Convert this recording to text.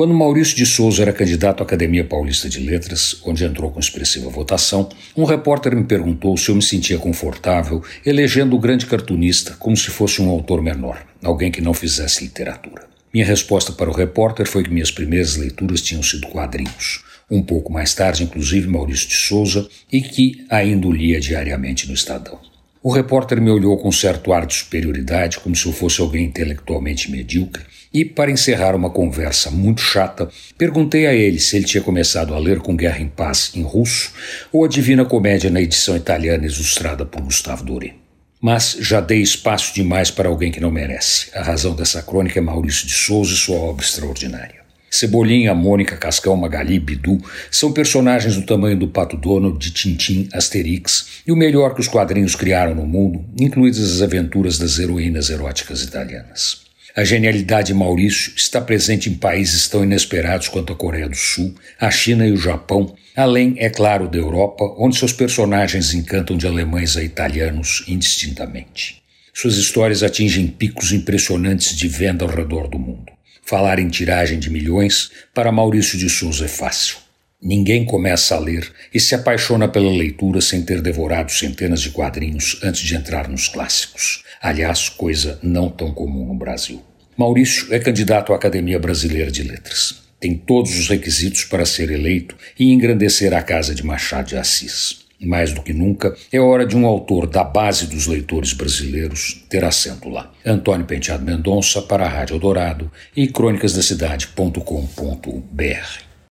Quando Maurício de Souza era candidato à Academia Paulista de Letras, onde entrou com expressiva votação, um repórter me perguntou se eu me sentia confortável elegendo o grande cartunista como se fosse um autor menor, alguém que não fizesse literatura. Minha resposta para o repórter foi que minhas primeiras leituras tinham sido quadrinhos. Um pouco mais tarde, inclusive, Maurício de Souza, e que ainda o lia diariamente no Estadão. O repórter me olhou com certo ar de superioridade, como se eu fosse alguém intelectualmente medíocre, e, para encerrar uma conversa muito chata, perguntei a ele se ele tinha começado a ler com Guerra em Paz em russo ou a Divina Comédia na edição italiana ilustrada por Gustavo Doré. Mas já dei espaço demais para alguém que não merece. A razão dessa crônica é Maurício de Souza e sua obra extraordinária. Cebolinha, Mônica, Cascão, Magali, Bidu são personagens do tamanho do Pato Dono, de Tintim, Asterix e o melhor que os quadrinhos criaram no mundo, incluídas as aventuras das heroínas eróticas italianas. A genialidade de Maurício está presente em países tão inesperados quanto a Coreia do Sul, a China e o Japão, além, é claro, da Europa, onde seus personagens encantam de alemães a italianos indistintamente. Suas histórias atingem picos impressionantes de venda ao redor do mundo. Falar em tiragem de milhões para Maurício de Souza é fácil. Ninguém começa a ler e se apaixona pela leitura sem ter devorado centenas de quadrinhos antes de entrar nos clássicos. Aliás, coisa não tão comum no Brasil. Maurício é candidato à Academia Brasileira de Letras. Tem todos os requisitos para ser eleito e engrandecer a casa de Machado de Assis. Mais do que nunca, é hora de um autor da base dos leitores brasileiros ter assento lá. Antônio Penteado Mendonça para a Rádio Dourado e crônicasdacidade.com.br.